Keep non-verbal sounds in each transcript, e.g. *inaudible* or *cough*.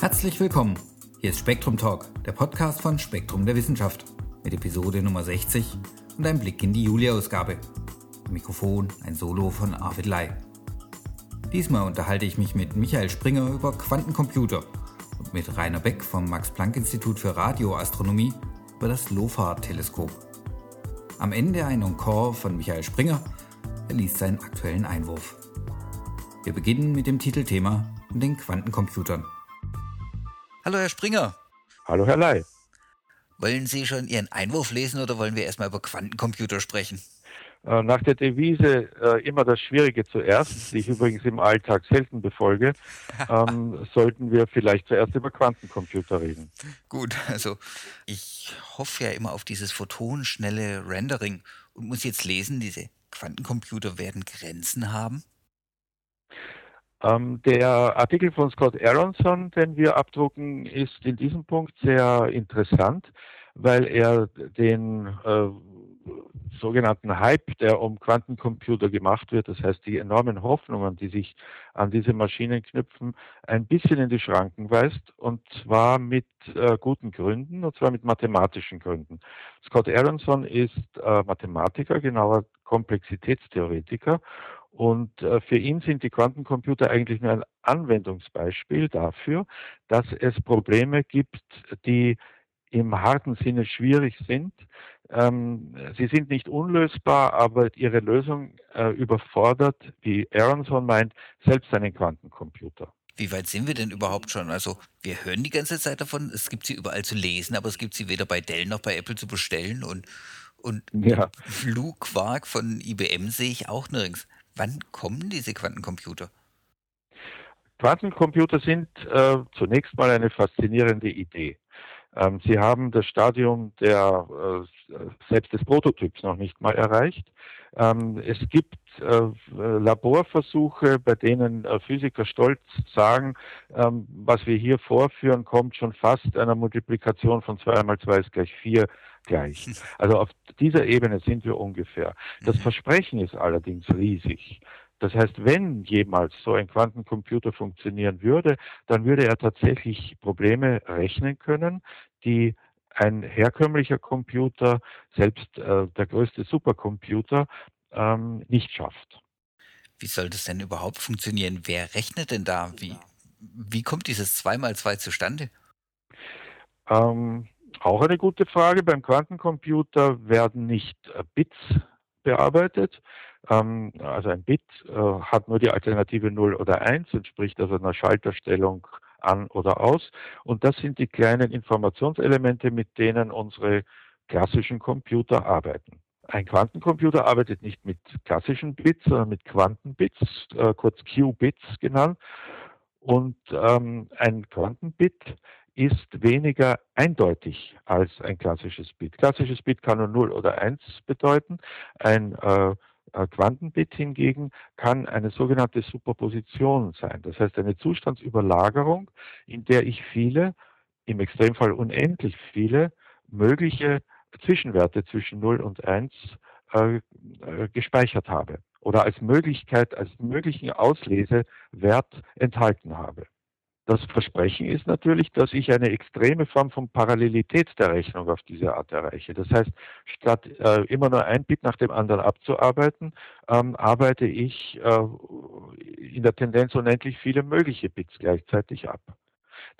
Herzlich willkommen. Hier ist Spektrum Talk, der Podcast von Spektrum der Wissenschaft mit Episode Nummer 60 und einem Blick in die Juli-Ausgabe. Mikrofon ein Solo von Arvid Lai. Diesmal unterhalte ich mich mit Michael Springer über Quantencomputer und mit Rainer Beck vom Max-Planck-Institut für Radioastronomie über das LOFAR-Teleskop. Am Ende ein Encore von Michael Springer. Er liest seinen aktuellen Einwurf. Wir beginnen mit dem Titelthema und den Quantencomputern. Hallo, Herr Springer. Hallo, Herr Lai. Wollen Sie schon Ihren Einwurf lesen oder wollen wir erstmal über Quantencomputer sprechen? Äh, nach der Devise äh, immer das Schwierige zuerst, die ich übrigens im Alltag selten befolge, *laughs* ähm, sollten wir vielleicht zuerst über Quantencomputer reden. Gut, also ich hoffe ja immer auf dieses photonenschnelle Rendering und muss jetzt lesen, diese Quantencomputer werden Grenzen haben? Ähm, der Artikel von Scott Aronson, den wir abdrucken, ist in diesem Punkt sehr interessant, weil er den äh, sogenannten Hype, der um Quantencomputer gemacht wird, das heißt die enormen Hoffnungen, die sich an diese Maschinen knüpfen, ein bisschen in die Schranken weist und zwar mit äh, guten Gründen und zwar mit mathematischen Gründen. Scott Aronson ist äh, Mathematiker, genauer Komplexitätstheoretiker und äh, für ihn sind die Quantencomputer eigentlich nur ein Anwendungsbeispiel dafür, dass es Probleme gibt, die im harten Sinne schwierig sind. Ähm, sie sind nicht unlösbar, aber ihre Lösung äh, überfordert, wie Aronson meint, selbst einen Quantencomputer. Wie weit sind wir denn überhaupt schon? Also wir hören die ganze Zeit davon, es gibt sie überall zu lesen, aber es gibt sie weder bei Dell noch bei Apple zu bestellen und, und ja. Flugquark von IBM sehe ich auch nirgends. Wann kommen diese Quantencomputer? Quantencomputer sind äh, zunächst mal eine faszinierende Idee. Ähm, sie haben das Stadium der, äh, selbst des Prototyps noch nicht mal erreicht. Ähm, es gibt Laborversuche, bei denen äh, Physiker stolz sagen, ähm, was wir hier vorführen, kommt schon fast einer Multiplikation von 2 mal 2 ist gleich 4 gleich. *laughs* Also auf dieser Ebene sind wir ungefähr. Das mhm. Versprechen ist allerdings riesig. Das heißt, wenn jemals so ein Quantencomputer funktionieren würde, dann würde er tatsächlich Probleme rechnen können, die ein herkömmlicher Computer, selbst äh, der größte Supercomputer, ähm, nicht schafft. Wie soll das denn überhaupt funktionieren? Wer rechnet denn da? Wie, wie kommt dieses 2x2 zustande? Ähm, auch eine gute Frage. Beim Quantencomputer werden nicht äh, Bits bearbeitet. Ähm, also ein Bit äh, hat nur die Alternative 0 oder 1, entspricht also einer Schalterstellung an oder aus. Und das sind die kleinen Informationselemente, mit denen unsere klassischen Computer arbeiten. Ein Quantencomputer arbeitet nicht mit klassischen Bits, sondern mit Quantenbits, äh, kurz Qubits genannt. Und ähm, ein Quantenbit ist weniger eindeutig als ein klassisches Bit. Klassisches Bit kann nur 0 oder 1 bedeuten. Ein äh, Quantenbit hingegen kann eine sogenannte Superposition sein. Das heißt eine Zustandsüberlagerung, in der ich viele, im Extremfall unendlich viele, mögliche Zwischenwerte zwischen 0 und 1 äh, äh, gespeichert habe oder als Möglichkeit, als möglichen Auslesewert enthalten habe. Das Versprechen ist natürlich, dass ich eine extreme Form von Parallelität der Rechnung auf diese Art erreiche. Das heißt, statt äh, immer nur ein Bit nach dem anderen abzuarbeiten, ähm, arbeite ich äh, in der Tendenz unendlich viele mögliche Bits gleichzeitig ab.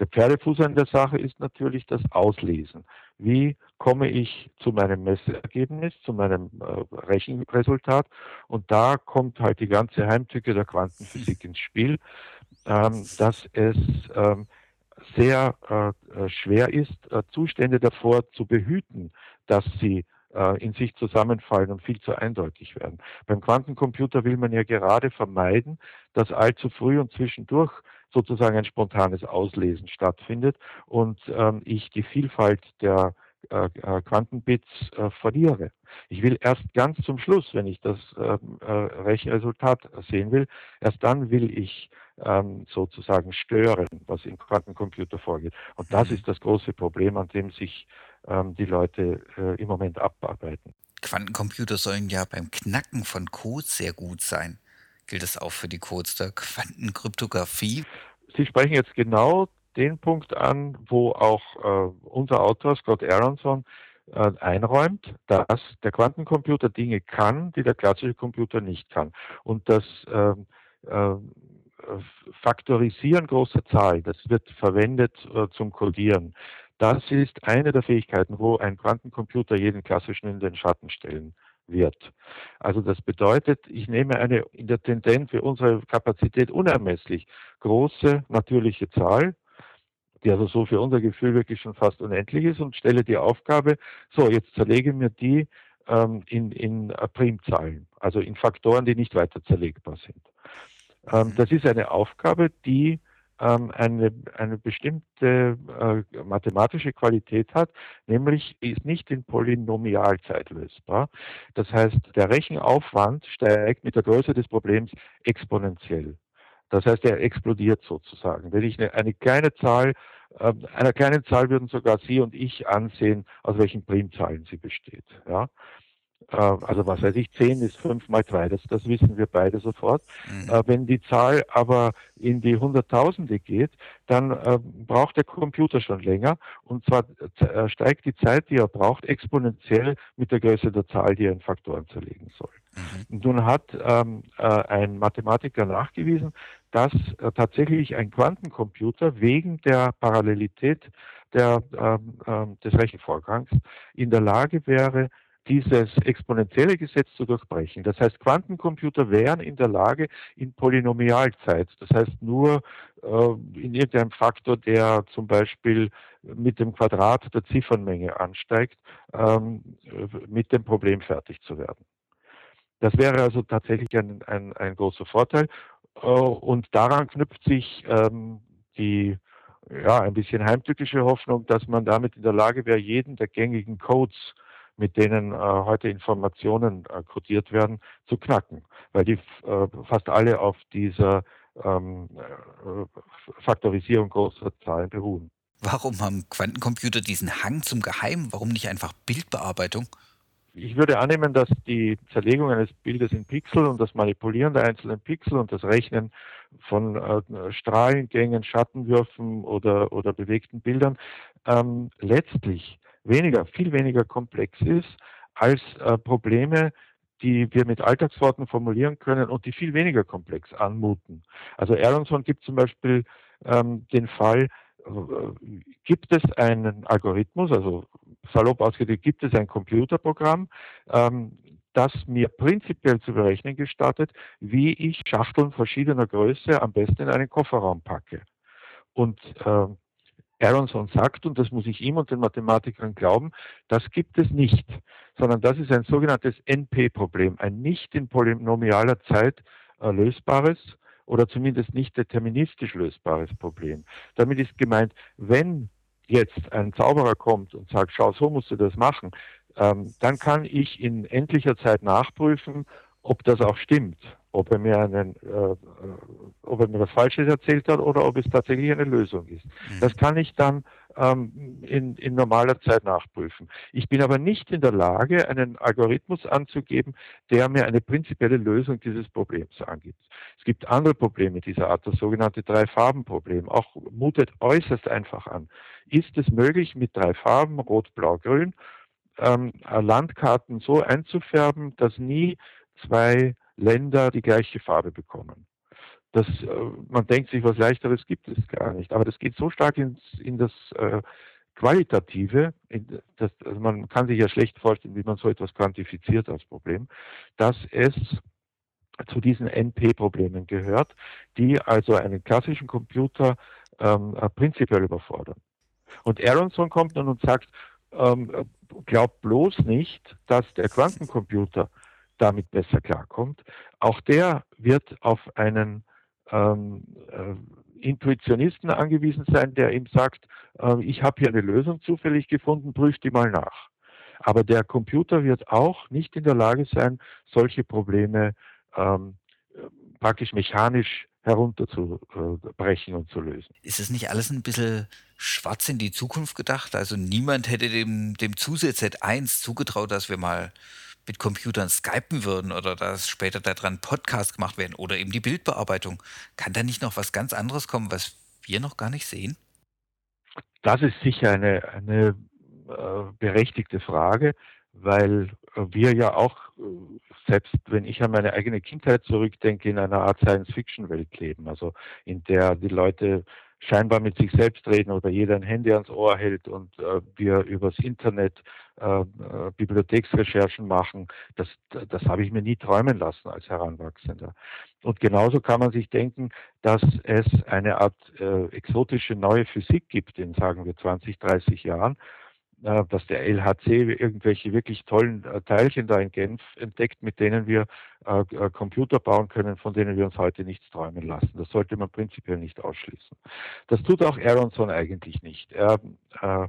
Der Pferdefuß an der Sache ist natürlich das Auslesen. Wie komme ich zu meinem Messergebnis, zu meinem äh, Rechenresultat? Und da kommt halt die ganze Heimtücke der Quantenphysik ins Spiel, ähm, dass es ähm, sehr äh, schwer ist, äh, Zustände davor zu behüten, dass sie in sich zusammenfallen und viel zu eindeutig werden. Beim Quantencomputer will man ja gerade vermeiden, dass allzu früh und zwischendurch sozusagen ein spontanes Auslesen stattfindet und ähm, ich die Vielfalt der äh, äh, Quantenbits äh, verliere. Ich will erst ganz zum Schluss, wenn ich das ähm, äh, Rechenresultat sehen will, erst dann will ich ähm, sozusagen stören, was im Quantencomputer vorgeht. Und das mhm. ist das große Problem, an dem sich ähm, die Leute äh, im Moment abarbeiten. Quantencomputer sollen ja beim Knacken von Codes sehr gut sein. Gilt das auch für die Codes der Quantenkryptographie? Sie sprechen jetzt genau den Punkt an, wo auch äh, unser Autor Scott Aronson äh, einräumt, dass der Quantencomputer Dinge kann, die der klassische Computer nicht kann. Und das ähm, äh, Faktorisieren großer Zahlen, das wird verwendet äh, zum Codieren. Das ist eine der Fähigkeiten, wo ein Quantencomputer jeden klassischen in den Schatten stellen wird. Also das bedeutet, ich nehme eine in der Tendenz für unsere Kapazität unermesslich große natürliche Zahl, die also so für unser Gefühl wirklich schon fast unendlich ist und stelle die Aufgabe, so jetzt zerlege mir die ähm, in, in Primzahlen, also in Faktoren, die nicht weiter zerlegbar sind. Ähm, mhm. das ist eine Aufgabe, die eine, eine bestimmte äh, mathematische Qualität hat, nämlich ist nicht in Polynomialzeit lösbar. Das heißt, der Rechenaufwand steigt mit der Größe des Problems exponentiell. Das heißt, er explodiert sozusagen. Wenn ich eine, eine kleine Zahl, äh, einer kleinen Zahl würden sogar Sie und ich ansehen, aus welchen Primzahlen sie besteht. Ja? Äh, also was weiß ich, 10 ist 5 mal 2, das, das wissen wir beide sofort. Mhm. Äh, wenn die Zahl aber in die Hunderttausende geht, dann äh, braucht der Computer schon länger und zwar äh, steigt die Zeit, die er braucht, exponentiell mit der Größe der Zahl, die er in Faktoren zerlegen soll. Mhm. Nun hat ähm, äh, ein Mathematiker nachgewiesen, dass äh, tatsächlich ein Quantencomputer wegen der Parallelität der, ähm, ähm des Rechenvorgangs in der Lage wäre, dieses exponentielle Gesetz zu durchbrechen. Das heißt, Quantencomputer wären in der Lage, in Polynomialzeit, das heißt nur äh, in irgendeinem Faktor, der zum Beispiel mit dem Quadrat der Ziffernmenge ansteigt, ähm, mit dem Problem fertig zu werden. Das wäre also tatsächlich ein, ein, ein großer Vorteil. Äh, und daran knüpft sich ähm, die ja, ein bisschen heimtückische Hoffnung, dass man damit in der Lage wäre, jeden der gängigen Codes mit denen äh, heute Informationen äh, codiert werden, zu knacken, weil die äh, fast alle auf dieser ähm, äh, Faktorisierung großer Zahlen beruhen. Warum haben Quantencomputer diesen Hang zum Geheimen? Warum nicht einfach Bildbearbeitung? Ich würde annehmen, dass die Zerlegung eines Bildes in Pixel und das Manipulieren der einzelnen Pixel und das Rechnen von äh, Strahlengängen, Schattenwürfen oder, oder bewegten Bildern ähm, letztlich weniger, viel weniger komplex ist als äh, Probleme, die wir mit Alltagsworten formulieren können und die viel weniger komplex anmuten. Also Aronson gibt zum Beispiel ähm, den Fall, äh, gibt es einen Algorithmus, also salopp ausgedrückt, gibt es ein Computerprogramm, ähm, das mir prinzipiell zu berechnen gestattet, wie ich Schachteln verschiedener Größe am besten in einen Kofferraum packe. Und äh, Aronson sagt, und das muss ich ihm und den Mathematikern glauben, das gibt es nicht, sondern das ist ein sogenanntes NP-Problem, ein nicht in polynomialer Zeit lösbares oder zumindest nicht deterministisch lösbares Problem. Damit ist gemeint, wenn jetzt ein Zauberer kommt und sagt, schau, so musst du das machen, ähm, dann kann ich in endlicher Zeit nachprüfen, ob das auch stimmt, ob er mir einen, äh, äh, ob er mir was Falsches erzählt hat oder ob es tatsächlich eine Lösung ist. Mhm. Das kann ich dann ähm, in, in normaler Zeit nachprüfen. Ich bin aber nicht in der Lage, einen Algorithmus anzugeben, der mir eine prinzipielle Lösung dieses Problems angibt. Es gibt andere Probleme dieser Art, das sogenannte Drei-Farben-Problem. Auch mutet äußerst einfach an. Ist es möglich, mit drei Farben, Rot, Blau, Grün, ähm, Landkarten so einzufärben, dass nie zwei Länder die gleiche Farbe bekommen. Das, äh, man denkt sich, was leichteres gibt es gar nicht. Aber das geht so stark ins, in das äh, Qualitative, in das, also man kann sich ja schlecht vorstellen, wie man so etwas quantifiziert als Problem, dass es zu diesen NP-Problemen gehört, die also einen klassischen Computer ähm, äh, prinzipiell überfordern. Und Aronson kommt dann und sagt, ähm, glaubt bloß nicht, dass der Quantencomputer damit besser klarkommt. Auch der wird auf einen ähm, äh, Intuitionisten angewiesen sein, der ihm sagt, äh, ich habe hier eine Lösung zufällig gefunden, prüf die mal nach. Aber der Computer wird auch nicht in der Lage sein, solche Probleme ähm, praktisch mechanisch herunterzubrechen und zu lösen. Ist es nicht alles ein bisschen schwarz in die Zukunft gedacht? Also niemand hätte dem, dem Zusatz Z1 zugetraut, dass wir mal mit Computern skypen würden oder dass später daran Podcast gemacht werden oder eben die Bildbearbeitung. Kann da nicht noch was ganz anderes kommen, was wir noch gar nicht sehen? das ist sicher eine, eine äh, berechtigte Frage, weil wir ja auch, selbst wenn ich an meine eigene Kindheit zurückdenke, in einer Art Science-Fiction-Welt leben, also in der die Leute scheinbar mit sich selbst reden oder jeder ein Handy ans Ohr hält und äh, wir übers Internet äh, äh, Bibliotheksrecherchen machen, das, das habe ich mir nie träumen lassen als Heranwachsender. Und genauso kann man sich denken, dass es eine Art äh, exotische neue Physik gibt in, sagen wir, 20, 30 Jahren, dass der LHC irgendwelche wirklich tollen äh, Teilchen da in Genf entdeckt, mit denen wir äh, Computer bauen können, von denen wir uns heute nichts träumen lassen. Das sollte man prinzipiell nicht ausschließen. Das tut auch Aronson eigentlich nicht. Er äh,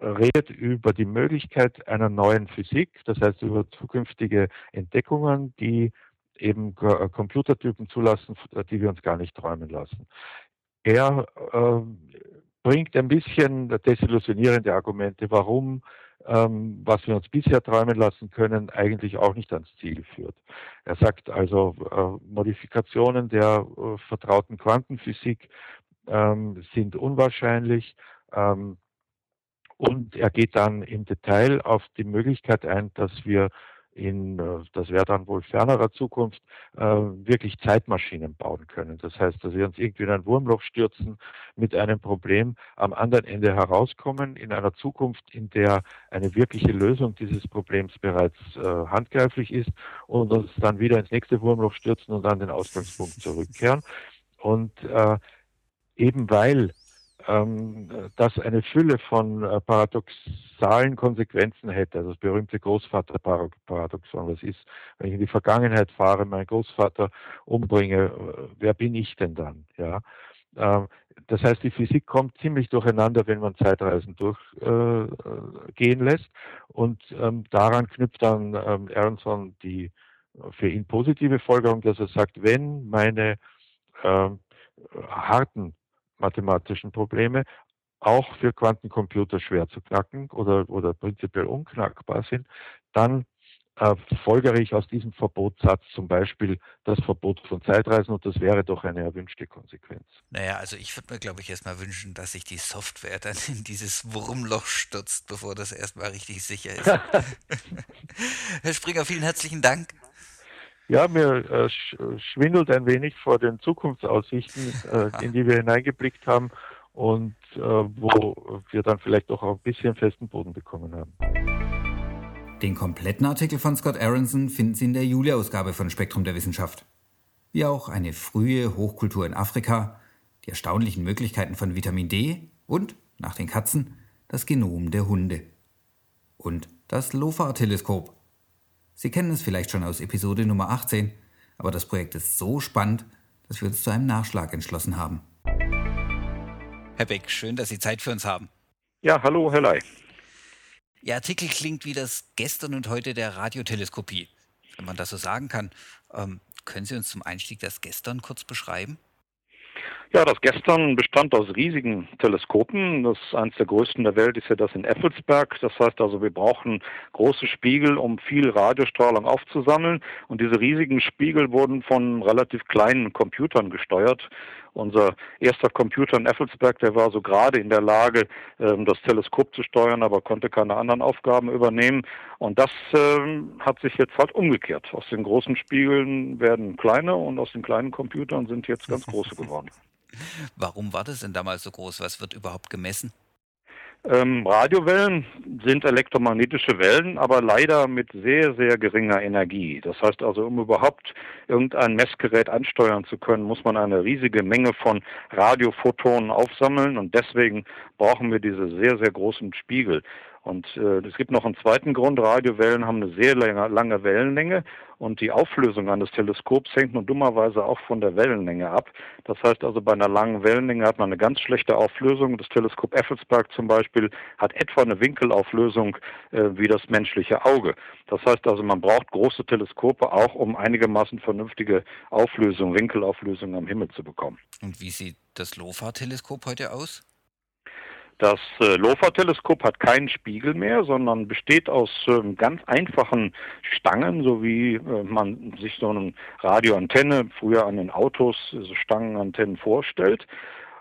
redet über die Möglichkeit einer neuen Physik, das heißt über zukünftige Entdeckungen, die eben Computertypen zulassen, die wir uns gar nicht träumen lassen. Er äh, bringt ein bisschen desillusionierende Argumente, warum ähm, was wir uns bisher träumen lassen können, eigentlich auch nicht ans Ziel führt. Er sagt also, äh, Modifikationen der äh, vertrauten Quantenphysik ähm, sind unwahrscheinlich. Ähm, und er geht dann im Detail auf die Möglichkeit ein, dass wir in, äh, das wäre dann wohl fernerer Zukunft, äh, wirklich Zeitmaschinen bauen können. Das heißt, dass wir uns irgendwie in ein Wurmloch stürzen mit einem Problem, am anderen Ende herauskommen, in einer Zukunft, in der eine wirkliche Lösung dieses Problems bereits äh, handgreiflich ist und uns dann wieder ins nächste Wurmloch stürzen und an den Ausgangspunkt zurückkehren. Und äh, eben weil ähm, das eine Fülle von äh, paradoxalen Konsequenzen hätte. Also das berühmte Großvaterparadoxon. Was ist, wenn ich in die Vergangenheit fahre, meinen Großvater umbringe, äh, wer bin ich denn dann? Ja. Ähm, das heißt, die Physik kommt ziemlich durcheinander, wenn man Zeitreisen durchgehen äh, lässt. Und ähm, daran knüpft dann ähm, Aronson die für ihn positive Folgerung, dass er sagt, wenn meine äh, harten mathematischen Probleme auch für Quantencomputer schwer zu knacken oder, oder prinzipiell unknackbar sind, dann äh, folgere ich aus diesem Verbotssatz zum Beispiel das Verbot von Zeitreisen und das wäre doch eine erwünschte Konsequenz. Naja, also ich würde mir, glaube ich, erstmal wünschen, dass sich die Software dann in dieses Wurmloch stürzt, bevor das erstmal richtig sicher ist. *laughs* Herr Springer, vielen herzlichen Dank. Ja, mir äh, schwindelt ein wenig vor den Zukunftsaussichten, äh, *laughs* in die wir hineingeblickt haben und äh, wo wir dann vielleicht auch ein bisschen festen Boden bekommen haben. Den kompletten Artikel von Scott Aronson finden Sie in der Juli-Ausgabe von Spektrum der Wissenschaft. Wie auch eine frühe Hochkultur in Afrika, die erstaunlichen Möglichkeiten von Vitamin D und, nach den Katzen, das Genom der Hunde. Und das LOFA-Teleskop Sie kennen es vielleicht schon aus Episode Nummer 18, aber das Projekt ist so spannend, dass wir uns zu einem Nachschlag entschlossen haben. Herr Beck, schön, dass Sie Zeit für uns haben. Ja, hallo, Herr Ley. Ihr Artikel klingt wie das Gestern und Heute der Radioteleskopie, wenn man das so sagen kann. Ähm, können Sie uns zum Einstieg das Gestern kurz beschreiben? Ja, das gestern bestand aus riesigen Teleskopen. Das eines der größten der Welt ist ja das in Effelsberg. Das heißt also, wir brauchen große Spiegel, um viel Radiostrahlung aufzusammeln. Und diese riesigen Spiegel wurden von relativ kleinen Computern gesteuert. Unser erster Computer in Effelsberg, der war so gerade in der Lage, ähm, das Teleskop zu steuern, aber konnte keine anderen Aufgaben übernehmen. Und das ähm, hat sich jetzt halt umgekehrt. Aus den großen Spiegeln werden kleine und aus den kleinen Computern sind jetzt ganz große geworden. *laughs* Warum war das denn damals so groß? Was wird überhaupt gemessen? Ähm, Radiowellen sind elektromagnetische Wellen, aber leider mit sehr, sehr geringer Energie. Das heißt also, um überhaupt irgendein Messgerät ansteuern zu können, muss man eine riesige Menge von Radiophotonen aufsammeln und deswegen brauchen wir diese sehr, sehr großen Spiegel. Und äh, es gibt noch einen zweiten Grund. Radiowellen haben eine sehr lange, lange Wellenlänge und die Auflösung eines Teleskops hängt nun dummerweise auch von der Wellenlänge ab. Das heißt also, bei einer langen Wellenlänge hat man eine ganz schlechte Auflösung. Das Teleskop Effelsberg zum Beispiel hat etwa eine Winkelauflösung äh, wie das menschliche Auge. Das heißt also, man braucht große Teleskope auch, um einigermaßen vernünftige Auflösung, Winkelauflösung am Himmel zu bekommen. Und wie sieht das LOFA-Teleskop heute aus? Das äh, LOFA-Teleskop hat keinen Spiegel mehr, sondern besteht aus äh, ganz einfachen Stangen, so wie äh, man sich so eine Radioantenne früher an den Autos, so Stangenantennen vorstellt.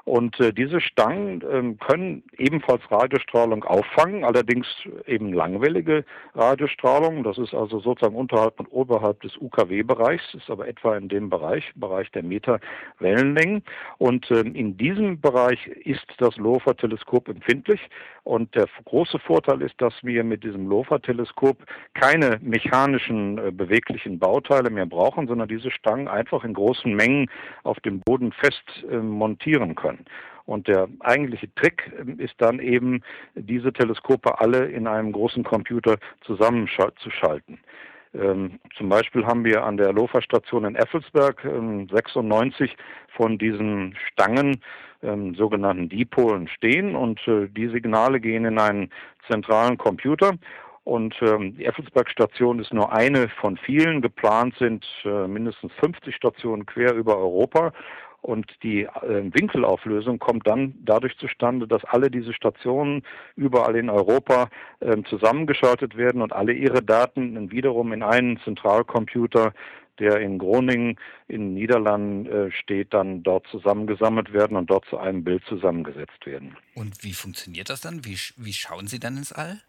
Und äh, diese Stangen äh, können ebenfalls Radiostrahlung auffangen, allerdings eben langwellige Radiostrahlung. Das ist also sozusagen unterhalb und oberhalb des UKW-Bereichs, ist aber etwa in dem Bereich, Bereich der Meterwellenlängen. Und äh, in diesem Bereich ist das LOFA-Teleskop empfindlich. Und der große Vorteil ist, dass wir mit diesem LOFA-Teleskop keine mechanischen äh, beweglichen Bauteile mehr brauchen, sondern diese Stangen einfach in großen Mengen auf dem Boden fest äh, montieren können. Und der eigentliche Trick ähm, ist dann eben, diese Teleskope alle in einem großen Computer zusammenzuschalten. Ähm, zum Beispiel haben wir an der LOFA-Station in Effelsberg ähm, 96 von diesen Stangen, ähm, sogenannten Dipolen, stehen und äh, die Signale gehen in einen zentralen Computer und ähm, die Effelsberg-Station ist nur eine von vielen. Geplant sind äh, mindestens 50 Stationen quer über Europa. Und die äh, Winkelauflösung kommt dann dadurch zustande, dass alle diese Stationen überall in Europa äh, zusammengeschaltet werden und alle ihre Daten wiederum in einen Zentralcomputer der in Groningen in den Niederlanden äh, steht, dann dort zusammengesammelt werden und dort zu einem Bild zusammengesetzt werden. Und wie funktioniert das dann? Wie, wie schauen Sie dann ins All?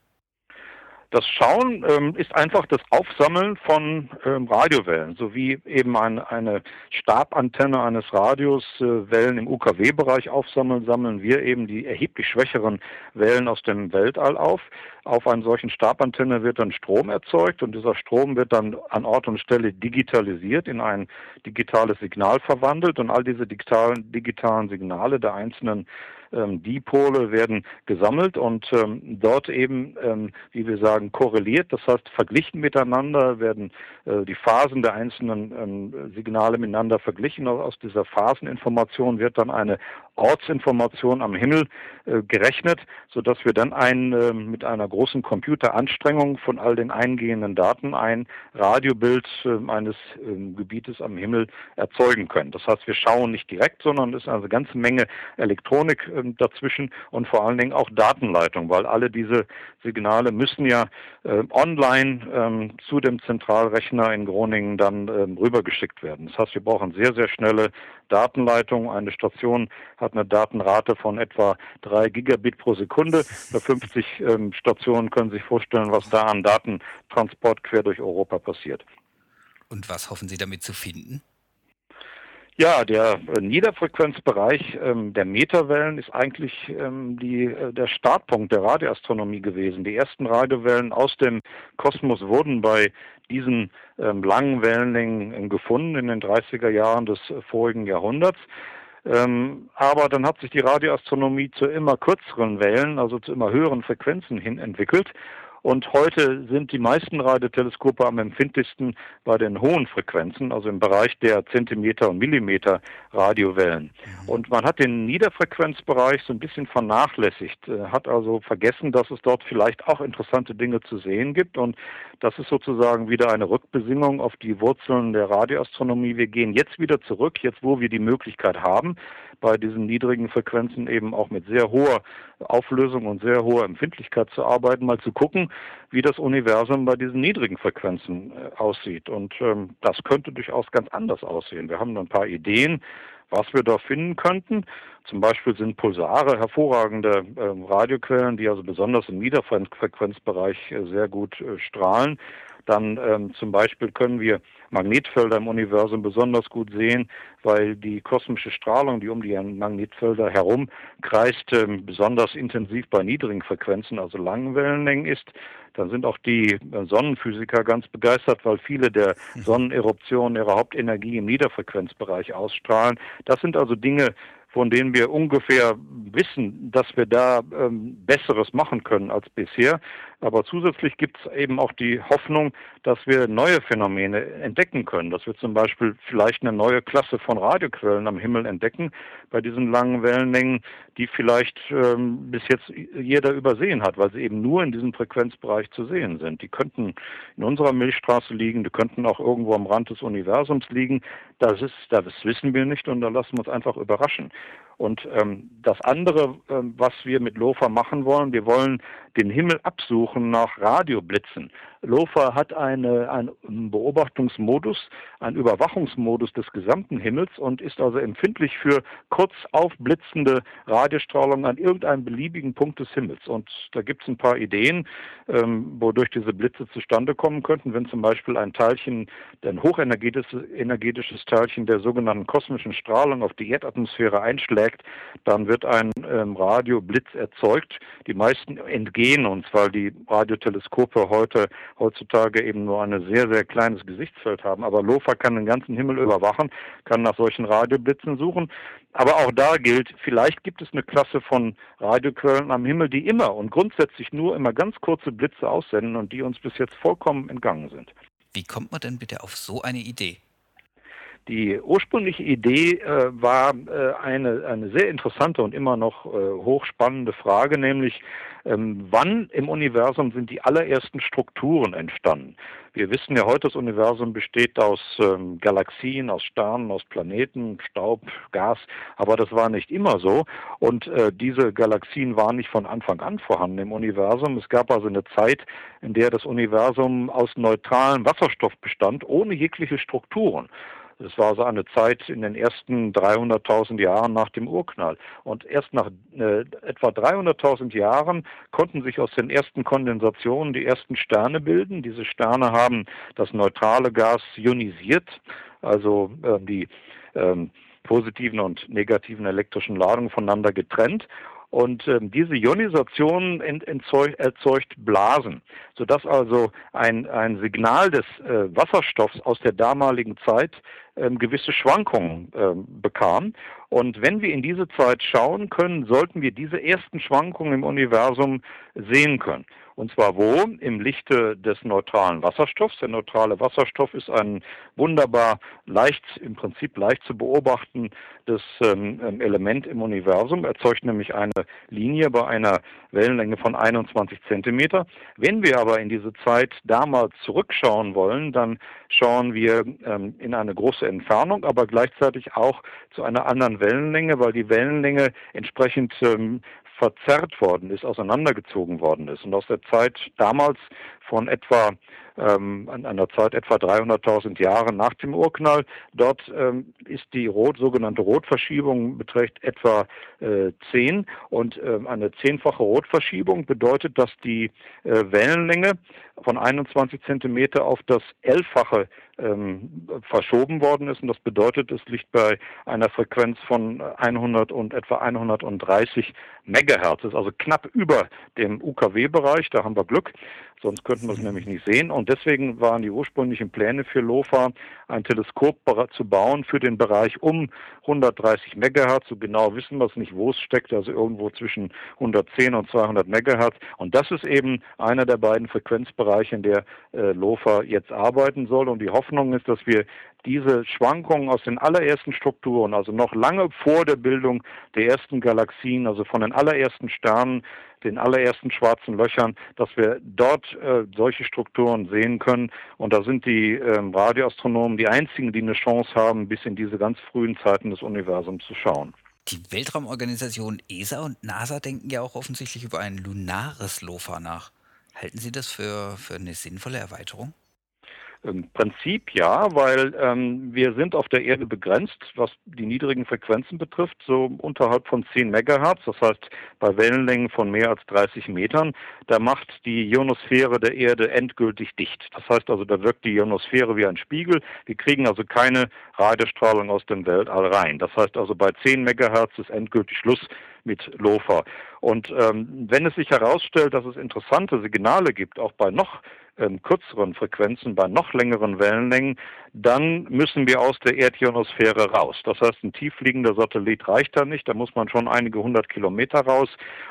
Das Schauen ähm, ist einfach das Aufsammeln von ähm, Radiowellen, sowie eben ein, eine Stabantenne eines Radios äh, Wellen im UKW-Bereich aufsammeln, sammeln wir eben die erheblich schwächeren Wellen aus dem Weltall auf. Auf einer solchen Stabantenne wird dann Strom erzeugt und dieser Strom wird dann an Ort und Stelle digitalisiert, in ein digitales Signal verwandelt und all diese digitalen, digitalen Signale der einzelnen Dipole werden gesammelt und ähm, dort eben, ähm, wie wir sagen, korreliert. Das heißt, verglichen miteinander werden äh, die Phasen der einzelnen ähm, Signale miteinander verglichen. Aus dieser Phaseninformation wird dann eine Ortsinformation am Himmel äh, gerechnet, sodass wir dann ein, äh, mit einer großen Computeranstrengung von all den eingehenden Daten ein Radiobild äh, eines ähm, Gebietes am Himmel erzeugen können. Das heißt, wir schauen nicht direkt, sondern es ist eine ganze Menge Elektronik ähm, dazwischen und vor allen Dingen auch Datenleitung, weil alle diese Signale müssen ja äh, online ähm, zu dem Zentralrechner in Groningen dann rübergeschickt werden. Das heißt, wir brauchen sehr, sehr schnelle Datenleitung. Eine Station hat eine Datenrate von etwa drei Gigabit pro Sekunde. Bei 50 ähm, Stationen können Sie sich vorstellen, was da an Datentransport quer durch Europa passiert. Und was hoffen Sie damit zu finden? Ja, der äh, Niederfrequenzbereich ähm, der Meterwellen ist eigentlich ähm, die, äh, der Startpunkt der Radioastronomie gewesen. Die ersten Radiowellen aus dem Kosmos wurden bei diesen ähm, langen Wellenlängen äh, gefunden in den 30er Jahren des äh, vorigen Jahrhunderts. Ähm, aber dann hat sich die Radioastronomie zu immer kürzeren Wellen, also zu immer höheren Frequenzen hin entwickelt. Und heute sind die meisten Radioteleskope am empfindlichsten bei den hohen Frequenzen, also im Bereich der Zentimeter- und Millimeter Radiowellen. Mhm. Und man hat den Niederfrequenzbereich so ein bisschen vernachlässigt, äh, hat also vergessen, dass es dort vielleicht auch interessante Dinge zu sehen gibt. Und das ist sozusagen wieder eine Rückbesinnung auf die Wurzeln der Radioastronomie. Wir gehen jetzt wieder zurück, jetzt wo wir die Möglichkeit haben, bei diesen niedrigen Frequenzen eben auch mit sehr hoher Auflösung und sehr hoher Empfindlichkeit zu arbeiten, mal zu gucken, wie das Universum bei diesen niedrigen Frequenzen äh, aussieht. Und ähm, das könnte durchaus ganz anders aussehen. Wir haben ein paar Ideen, was wir da finden könnten. Zum Beispiel sind Pulsare hervorragende äh, Radioquellen, die also besonders im Niederfrequenzbereich äh, sehr gut äh, strahlen. Dann ähm, zum Beispiel können wir Magnetfelder im Universum besonders gut sehen, weil die kosmische Strahlung, die um die Magnetfelder herum kreist, ähm, besonders intensiv bei niedrigen Frequenzen, also langen Wellenlängen ist. Dann sind auch die äh, Sonnenphysiker ganz begeistert, weil viele der mhm. Sonneneruptionen ihre Hauptenergie im Niederfrequenzbereich ausstrahlen. Das sind also Dinge, von denen wir ungefähr wissen, dass wir da ähm, Besseres machen können als bisher. Aber zusätzlich gibt es eben auch die Hoffnung, dass wir neue Phänomene entdecken können, dass wir zum Beispiel vielleicht eine neue Klasse von Radioquellen am Himmel entdecken bei diesen langen Wellenlängen, die vielleicht ähm, bis jetzt jeder übersehen hat, weil sie eben nur in diesem Frequenzbereich zu sehen sind. Die könnten in unserer Milchstraße liegen, die könnten auch irgendwo am Rand des Universums liegen. Das ist, das wissen wir nicht und da lassen wir uns einfach überraschen. Und ähm, das andere, ähm, was wir mit LOFA machen wollen, wir wollen den Himmel absuchen nach Radioblitzen. LOFA hat eine, einen Beobachtungsmodus, einen Überwachungsmodus des gesamten Himmels und ist also empfindlich für kurz aufblitzende Radiostrahlung an irgendeinem beliebigen Punkt des Himmels. Und da gibt es ein paar Ideen, ähm, wodurch diese Blitze zustande kommen könnten, wenn zum Beispiel ein Teilchen, ein hochenergetisches energetisches Teilchen der sogenannten kosmischen Strahlung auf die Erdatmosphäre einschlägt, dann wird ein ähm, Radioblitz erzeugt. Die meisten entgehen uns, weil die Radioteleskope heute heutzutage eben nur ein sehr, sehr kleines Gesichtsfeld haben. Aber LOFA kann den ganzen Himmel überwachen, kann nach solchen Radioblitzen suchen. Aber auch da gilt, vielleicht gibt es eine Klasse von Radioquellen am Himmel, die immer und grundsätzlich nur immer ganz kurze Blitze aussenden und die uns bis jetzt vollkommen entgangen sind. Wie kommt man denn bitte auf so eine Idee? Die ursprüngliche Idee äh, war äh, eine, eine sehr interessante und immer noch äh, hochspannende Frage, nämlich ähm, wann im Universum sind die allerersten Strukturen entstanden? Wir wissen ja heute, das Universum besteht aus ähm, Galaxien, aus Sternen, aus Planeten, Staub, Gas, aber das war nicht immer so. Und äh, diese Galaxien waren nicht von Anfang an vorhanden im Universum. Es gab also eine Zeit, in der das Universum aus neutralem Wasserstoff bestand, ohne jegliche Strukturen. Das war so eine Zeit in den ersten 300.000 Jahren nach dem Urknall. Und erst nach äh, etwa 300.000 Jahren konnten sich aus den ersten Kondensationen die ersten Sterne bilden. Diese Sterne haben das neutrale Gas ionisiert, also äh, die äh, positiven und negativen elektrischen Ladungen voneinander getrennt. Und ähm, diese Ionisation erzeugt Blasen, sodass also ein, ein Signal des äh, Wasserstoffs aus der damaligen Zeit ähm, gewisse Schwankungen ähm, bekam. Und wenn wir in diese Zeit schauen können, sollten wir diese ersten Schwankungen im Universum sehen können. Und zwar wo? Im Lichte des neutralen Wasserstoffs. Der neutrale Wasserstoff ist ein wunderbar leicht, im Prinzip leicht zu beobachtendes ähm, ähm, Element im Universum, erzeugt nämlich eine Linie bei einer Wellenlänge von 21 Zentimeter. Wenn wir aber in diese Zeit damals zurückschauen wollen, dann schauen wir ähm, in eine große Entfernung, aber gleichzeitig auch zu einer anderen Wellenlänge, weil die Wellenlänge entsprechend ähm, verzerrt worden ist, auseinandergezogen worden ist. Und aus der Zeit damals von etwa ähm, an einer Zeit etwa 300.000 Jahre nach dem Urknall. Dort ähm, ist die Rot, sogenannte Rotverschiebung beträgt etwa äh, 10 und ähm, eine zehnfache Rotverschiebung bedeutet, dass die äh, Wellenlänge von 21 Zentimeter auf das Elffache ähm, verschoben worden ist und das bedeutet, es liegt bei einer Frequenz von 100 und etwa 130 Megahertz, das ist also knapp über dem UKW-Bereich, da haben wir Glück, sonst könnten wir es nämlich nicht sehen. Und deswegen waren die ursprünglichen Pläne für LOFA, ein Teleskop zu bauen für den Bereich um 130 Megahertz, so genau wissen wir es nicht, wo es steckt, also irgendwo zwischen 110 und 200 Megahertz. Und das ist eben einer der beiden Frequenzbereiche, in der äh, LOFA jetzt arbeiten soll. Und die Hoffnung ist, dass wir diese Schwankungen aus den allerersten Strukturen, also noch lange vor der Bildung der ersten Galaxien, also von den allerersten Sternen, den allerersten schwarzen Löchern, dass wir dort äh, solche Strukturen sehen können. Und da sind die ähm, Radioastronomen die einzigen, die eine Chance haben, bis in diese ganz frühen Zeiten des Universums zu schauen. Die Weltraumorganisation ESA und NASA denken ja auch offensichtlich über ein lunares LOFA nach. Halten Sie das für, für eine sinnvolle Erweiterung? Im Prinzip ja, weil ähm, wir sind auf der Erde begrenzt, was die niedrigen Frequenzen betrifft, so unterhalb von 10 Megahertz, das heißt bei Wellenlängen von mehr als 30 Metern. Da macht die Ionosphäre der Erde endgültig dicht. Das heißt also, da wirkt die Ionosphäre wie ein Spiegel. Wir kriegen also keine Radiostrahlung aus dem Weltall rein. Das heißt also, bei 10 Megahertz ist endgültig Schluss mit LOFA. Und ähm, wenn es sich herausstellt, dass es interessante Signale gibt, auch bei noch ähm, kürzeren Frequenzen, bei noch längeren Wellenlängen, dann müssen wir aus der Erdionosphäre raus. Das heißt, ein tiefliegender Satellit reicht da nicht, da muss man schon einige hundert Kilometer raus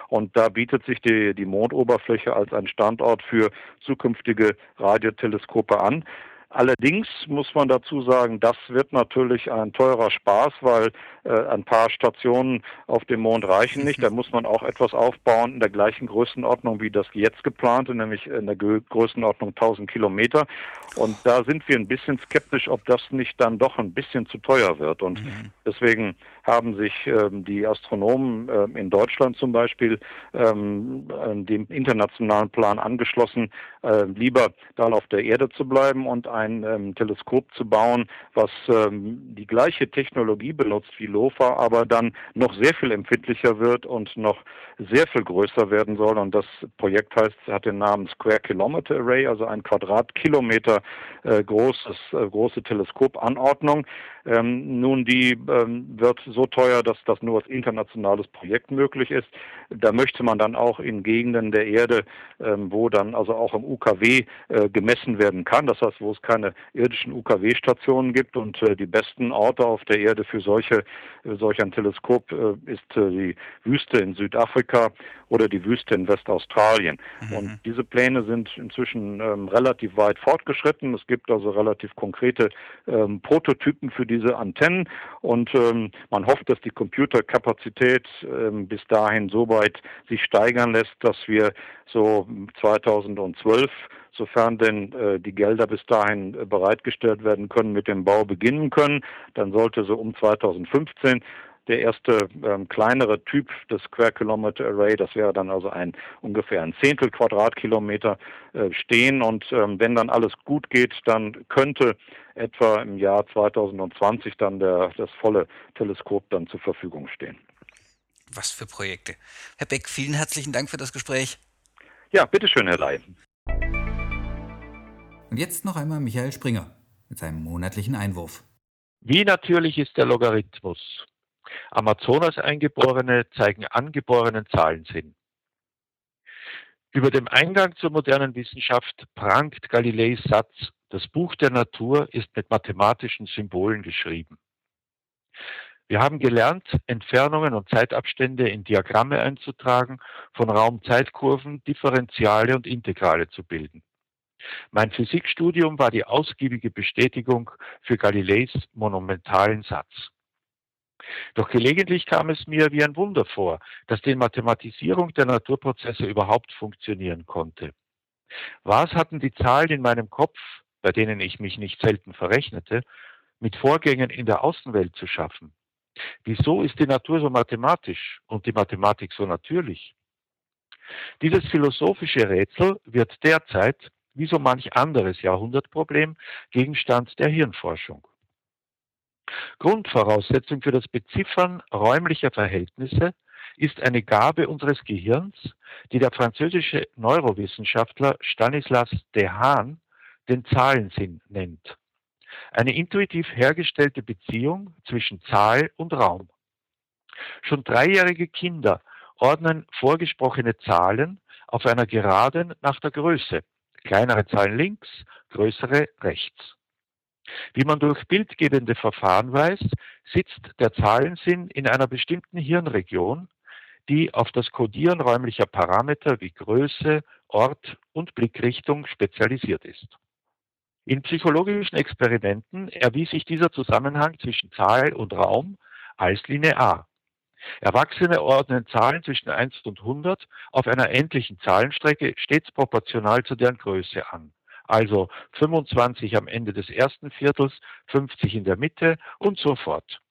und da bietet sich die, die Mondoberfläche als ein Standort für zukünftige Radioteleskope an. Allerdings muss man dazu sagen, das wird natürlich ein teurer Spaß, weil äh, ein paar Stationen auf dem Mond reichen nicht. Da muss man auch etwas aufbauen in der gleichen Größenordnung wie das jetzt geplante, nämlich in der Größenordnung 1000 Kilometer. Und da sind wir ein bisschen skeptisch, ob das nicht dann doch ein bisschen zu teuer wird. Und mhm. deswegen haben sich ähm, die Astronomen äh, in Deutschland zum Beispiel ähm, dem internationalen Plan angeschlossen, äh, lieber dann auf der Erde zu bleiben und ein ähm, Teleskop zu bauen, was ähm, die gleiche Technologie benutzt wie LOFA, aber dann noch sehr viel empfindlicher wird und noch sehr viel größer werden soll. Und das Projekt heißt, hat den Namen Square Kilometer Array, also ein Quadratkilometer äh, großes, äh, große Teleskopanordnung. Ähm, nun, die ähm, wird teuer, dass das nur als internationales Projekt möglich ist. Da möchte man dann auch in Gegenden der Erde, ähm, wo dann also auch im UKW äh, gemessen werden kann, das heißt, wo es keine irdischen UKW-Stationen gibt und äh, die besten Orte auf der Erde für solche, äh, solch ein Teleskop ist die Wüste in Südafrika oder die Wüste in Westaustralien. Mhm. Und diese Pläne sind inzwischen ähm, relativ weit fortgeschritten. Es gibt also relativ konkrete ähm, Prototypen für diese Antennen und man hofft, dass die Computerkapazität ähm, bis dahin so weit sich steigern lässt, dass wir so 2012 sofern denn äh, die Gelder bis dahin äh, bereitgestellt werden können, mit dem Bau beginnen können. Dann sollte so um 2015 der erste ähm, kleinere Typ des Square Kilometer Array, das wäre dann also ein ungefähr ein Zehntel Quadratkilometer äh, stehen und ähm, wenn dann alles gut geht, dann könnte etwa im Jahr 2020 dann der, das volle Teleskop dann zur Verfügung stehen. Was für Projekte. Herr Beck, vielen herzlichen Dank für das Gespräch. Ja, bitteschön, Herr Ley. Und jetzt noch einmal Michael Springer mit seinem monatlichen Einwurf. Wie natürlich ist der Logarithmus? Amazonas-Eingeborene zeigen angeborenen Zahlensinn. Über dem Eingang zur modernen Wissenschaft prangt Galileis Satz, das Buch der Natur ist mit mathematischen Symbolen geschrieben. Wir haben gelernt, Entfernungen und Zeitabstände in Diagramme einzutragen, von Raum-Zeitkurven Differentiale und Integrale zu bilden. Mein Physikstudium war die ausgiebige Bestätigung für Galileis monumentalen Satz. Doch gelegentlich kam es mir wie ein Wunder vor, dass die Mathematisierung der Naturprozesse überhaupt funktionieren konnte. Was hatten die Zahlen in meinem Kopf, bei denen ich mich nicht selten verrechnete, mit Vorgängen in der Außenwelt zu schaffen? Wieso ist die Natur so mathematisch und die Mathematik so natürlich? Dieses philosophische Rätsel wird derzeit, wie so manch anderes Jahrhundertproblem, Gegenstand der Hirnforschung. Grundvoraussetzung für das Beziffern räumlicher Verhältnisse ist eine Gabe unseres Gehirns, die der französische Neurowissenschaftler Stanislas Dehaene den Zahlensinn nennt. Eine intuitiv hergestellte Beziehung zwischen Zahl und Raum. Schon dreijährige Kinder ordnen vorgesprochene Zahlen auf einer Geraden nach der Größe. Kleinere Zahlen links, größere rechts. Wie man durch bildgebende Verfahren weiß, sitzt der Zahlensinn in einer bestimmten Hirnregion, die auf das Kodieren räumlicher Parameter wie Größe, Ort und Blickrichtung spezialisiert ist. In psychologischen Experimenten erwies sich dieser Zusammenhang zwischen Zahl und Raum als linear. Erwachsene ordnen Zahlen zwischen 1 und 100 auf einer endlichen Zahlenstrecke stets proportional zu deren Größe an also 25 am Ende des ersten Viertels, 50 in der Mitte und so fort.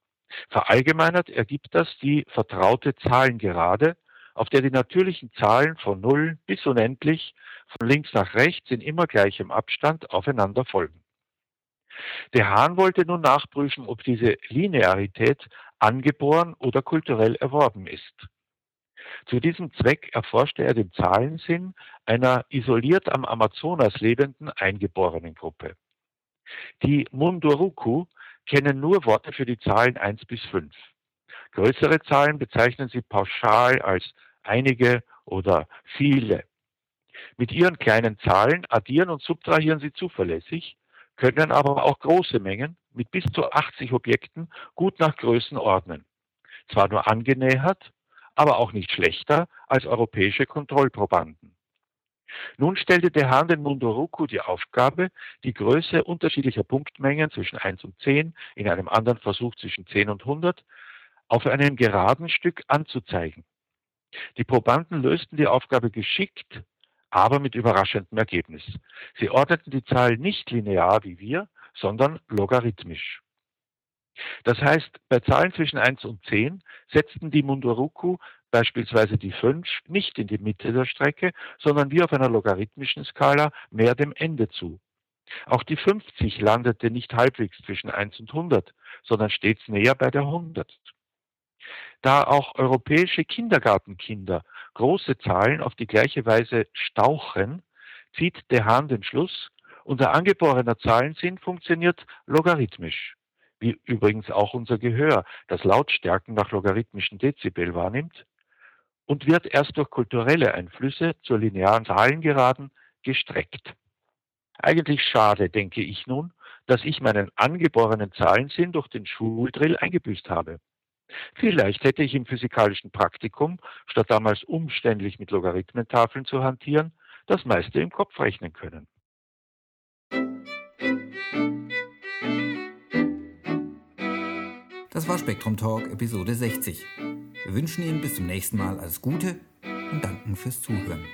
Verallgemeinert ergibt das die vertraute Zahlengerade, auf der die natürlichen Zahlen von 0 bis unendlich von links nach rechts in immer gleichem Abstand aufeinander folgen. Der Hahn wollte nun nachprüfen, ob diese Linearität angeboren oder kulturell erworben ist. Zu diesem Zweck erforschte er den Zahlensinn einer isoliert am Amazonas lebenden Eingeborenengruppe. Die Munduruku kennen nur Worte für die Zahlen 1 bis 5. Größere Zahlen bezeichnen sie pauschal als einige oder viele. Mit ihren kleinen Zahlen addieren und subtrahieren sie zuverlässig, können aber auch große Mengen mit bis zu 80 Objekten gut nach Größen ordnen. Zwar nur angenähert, aber auch nicht schlechter als europäische Kontrollprobanden. Nun stellte der Hahn den Munduruku die Aufgabe, die Größe unterschiedlicher Punktmengen zwischen 1 und 10, in einem anderen Versuch zwischen 10 und 100, auf einem geraden Stück anzuzeigen. Die Probanden lösten die Aufgabe geschickt, aber mit überraschendem Ergebnis. Sie ordneten die Zahl nicht linear wie wir, sondern logarithmisch. Das heißt, bei Zahlen zwischen 1 und 10 setzten die Munduruku beispielsweise die 5 nicht in die Mitte der Strecke, sondern wie auf einer logarithmischen Skala mehr dem Ende zu. Auch die 50 landete nicht halbwegs zwischen 1 und 100, sondern stets näher bei der 100. Da auch europäische Kindergartenkinder große Zahlen auf die gleiche Weise stauchen, zieht der Hahn den Schluss, unser angeborener Zahlensinn funktioniert logarithmisch, wie übrigens auch unser Gehör, das Lautstärken nach logarithmischen Dezibel wahrnimmt, und wird erst durch kulturelle Einflüsse zur linearen Zahlengeraden gestreckt. Eigentlich schade, denke ich nun, dass ich meinen angeborenen Zahlensinn durch den Schuldrill eingebüßt habe. Vielleicht hätte ich im physikalischen Praktikum, statt damals umständlich mit Logarithmentafeln zu hantieren, das meiste im Kopf rechnen können. Das war Spektrum Talk Episode 60. Wir wünschen Ihnen bis zum nächsten Mal alles Gute und danken fürs Zuhören.